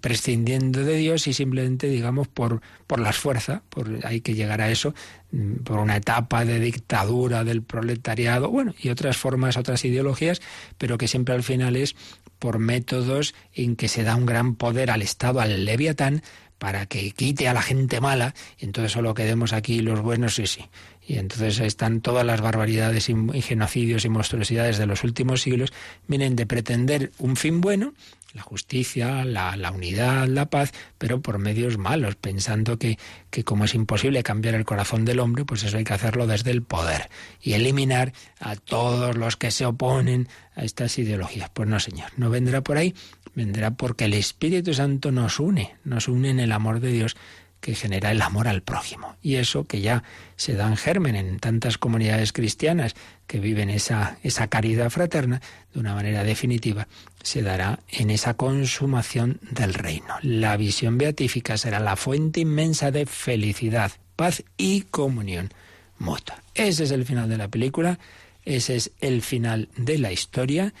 B: prescindiendo de Dios y simplemente, digamos, por, por las fuerzas, por, hay que llegar a eso, mm, por una etapa de dictadura del proletariado, bueno, y otras formas, otras ideologías, pero que siempre al final es por métodos en que se da un gran poder al Estado, al leviatán, para que quite a la gente mala, y entonces solo quedemos aquí los buenos, sí, sí. Y entonces están todas las barbaridades y genocidios y monstruosidades de los últimos siglos, vienen de pretender un fin bueno la justicia, la, la, unidad, la paz, pero por medios malos, pensando que, que como es imposible cambiar el corazón del hombre, pues eso hay que hacerlo desde el poder y eliminar a todos los que se oponen a estas ideologías. Pues no, Señor, no vendrá por ahí, vendrá porque el Espíritu Santo nos une, nos une en el amor de Dios que genera el amor al prójimo. Y eso que ya se da en germen en tantas comunidades cristianas que viven esa, esa caridad fraterna, de una manera definitiva, se dará en esa consumación del reino. La visión beatífica será la fuente inmensa de felicidad, paz y comunión mutua. Ese es el final de la película, ese es el final de la historia,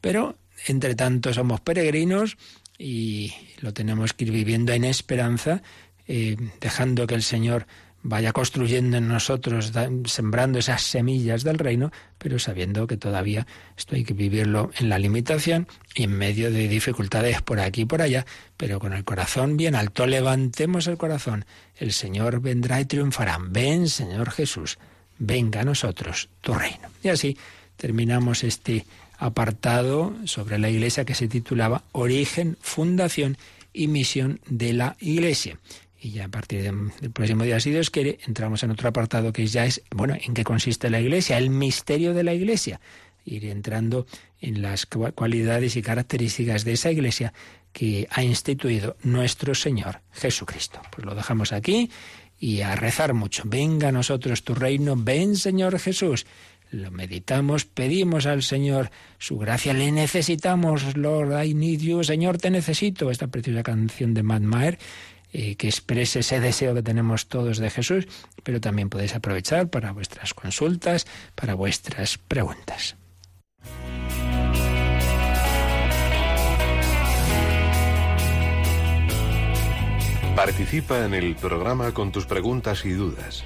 B: pero entre tanto somos peregrinos y lo tenemos que ir viviendo en esperanza, eh, dejando que el Señor vaya construyendo en nosotros, sembrando esas semillas del reino, pero sabiendo que todavía esto hay que vivirlo en la limitación y en medio de dificultades por aquí y por allá, pero con el corazón bien alto. Levantemos el corazón. El Señor vendrá y triunfará. Ven, Señor Jesús, venga a nosotros tu reino. Y así terminamos este apartado sobre la Iglesia que se titulaba Origen, Fundación y Misión de la Iglesia. Y ya a partir del próximo día, si Dios quiere, entramos en otro apartado que ya es, bueno, ¿en qué consiste la Iglesia? El misterio de la Iglesia. Ir entrando en las cualidades y características de esa Iglesia que ha instituido nuestro Señor Jesucristo. Pues lo dejamos aquí y a rezar mucho. Venga a nosotros tu reino, ven Señor Jesús. Lo meditamos, pedimos al Señor su gracia, le necesitamos, Lord, I need you, Señor, te necesito. Esta preciosa canción de Matt Maher eh, que exprese ese deseo que tenemos todos de Jesús, pero también podéis aprovechar para vuestras consultas, para vuestras preguntas.
E: Participa en el programa con tus preguntas y dudas.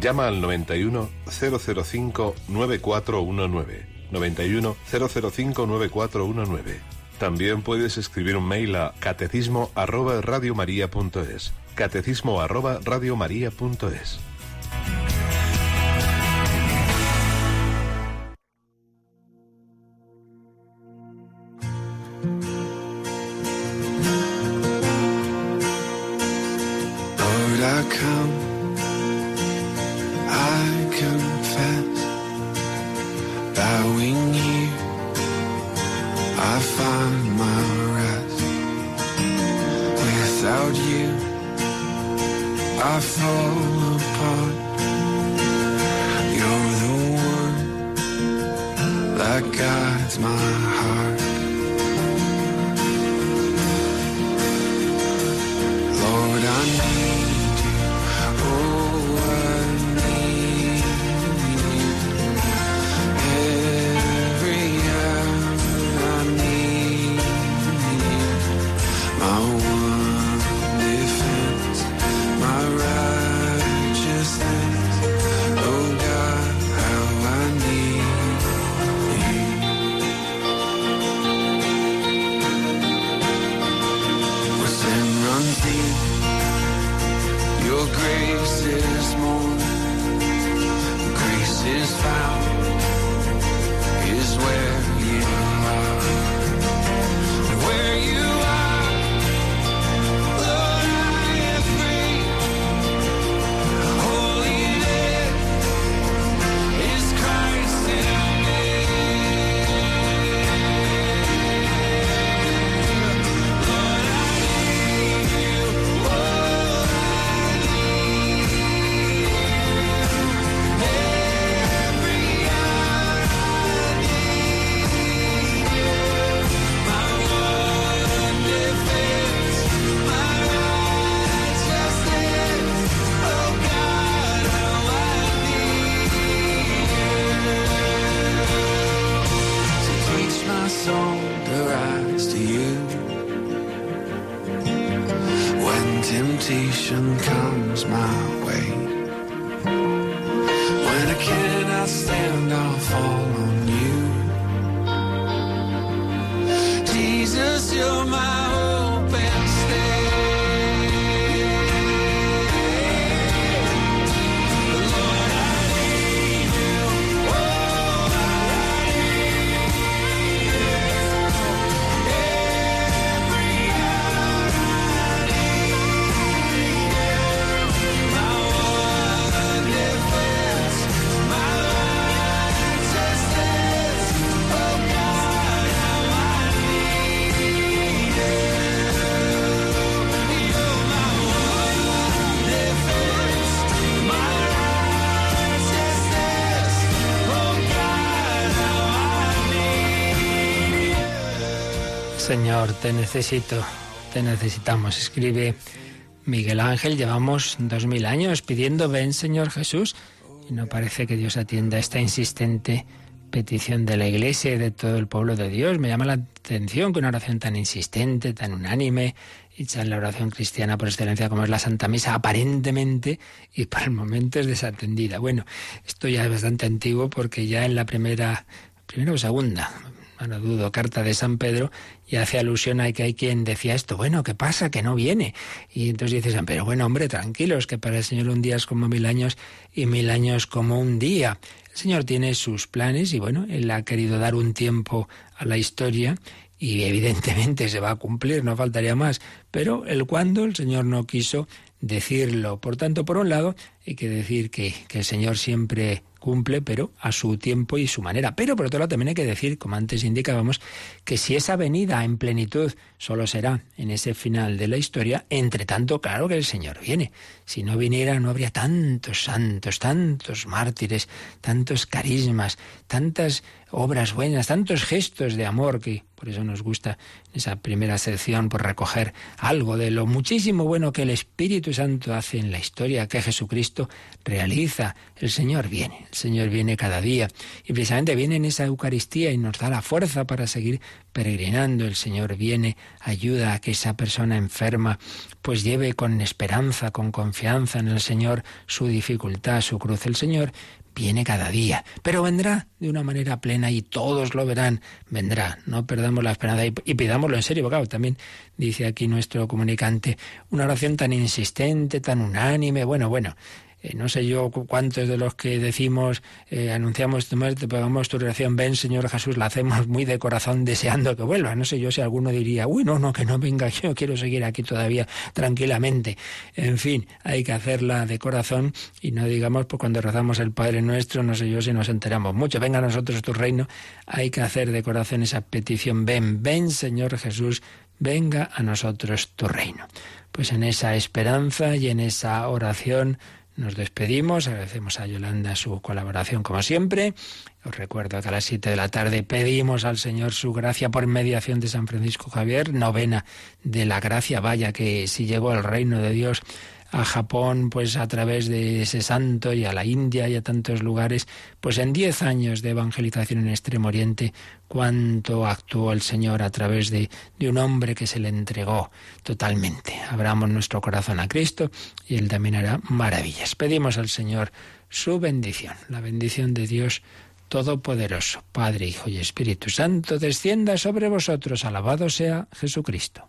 E: Llama al 91 005 9419. 91 005 9419 también puedes escribir un mail a catecismo arroba radiomaria.es. Catecismo arroba
B: Te necesito, te necesitamos. Escribe Miguel Ángel, llevamos dos mil años pidiendo ven Señor Jesús y no parece que Dios atienda esta insistente petición de la Iglesia y de todo el pueblo de Dios. Me llama la atención que una oración tan insistente, tan unánime, hecha en la oración cristiana por excelencia como es la Santa Misa, aparentemente y por el momento es desatendida. Bueno, esto ya es bastante antiguo porque ya en la primera, primera o segunda, no dudo, carta de San Pedro, y hace alusión a que hay quien decía esto, bueno, ¿qué pasa? Que no viene. Y entonces dice San Pedro, bueno, hombre, tranquilos, que para el Señor un día es como mil años y mil años como un día. El Señor tiene sus planes y bueno, Él ha querido dar un tiempo a la historia y evidentemente se va a cumplir, no faltaría más. Pero el cuándo el Señor no quiso decirlo. Por tanto, por un lado, hay que decir que, que el Señor siempre cumple, pero a su tiempo y su manera. Pero por otro lado también hay que decir, como antes indicábamos, que si esa venida en plenitud solo será en ese final de la historia, entre tanto, claro que el Señor viene. Si no viniera, no habría tantos santos, tantos mártires, tantos carismas, tantas obras buenas, tantos gestos de amor que por eso nos gusta esa primera sección por recoger algo de lo muchísimo bueno que el Espíritu Santo hace en la historia, que Jesucristo realiza. El Señor viene, el Señor viene cada día y precisamente viene en esa Eucaristía y nos da la fuerza para seguir peregrinando. El Señor viene, ayuda a que esa persona enferma pues lleve con esperanza, con confianza en el Señor su dificultad, su cruz. El Señor viene cada día, pero vendrá de una manera plena y todos lo verán, vendrá, no perdamos la esperanza y, pidámoslo en serio, también dice aquí nuestro comunicante, una oración tan insistente, tan unánime, bueno, bueno, eh, no sé yo cu- cuántos de los que decimos, eh, anunciamos tu muerte, pagamos tu reacción, ven Señor Jesús, la hacemos muy de corazón deseando que vuelva. No sé yo si alguno diría, uy, no, no, que no venga, yo quiero seguir aquí todavía tranquilamente. En fin, hay que hacerla de corazón y no digamos, pues cuando rezamos el Padre Nuestro, no sé yo si nos enteramos mucho, venga a nosotros tu reino, hay que hacer de corazón esa petición, ven, ven Señor Jesús, venga a nosotros tu reino. Pues en esa esperanza y en esa oración nos despedimos, agradecemos a Yolanda su colaboración como siempre. Os recuerdo que a las 7 de la tarde pedimos al Señor su gracia por mediación de San Francisco Javier, novena de la gracia. Vaya que si llegó el reino de Dios a Japón, pues a través de ese santo y a la India y a tantos lugares, pues en diez años de evangelización en Extremo Oriente, cuánto actuó el Señor a través de, de un hombre que se le entregó totalmente. Abramos nuestro corazón a Cristo y Él también hará maravillas. Pedimos al Señor su bendición, la bendición de Dios Todopoderoso, Padre, Hijo y Espíritu Santo, descienda sobre vosotros. Alabado sea Jesucristo.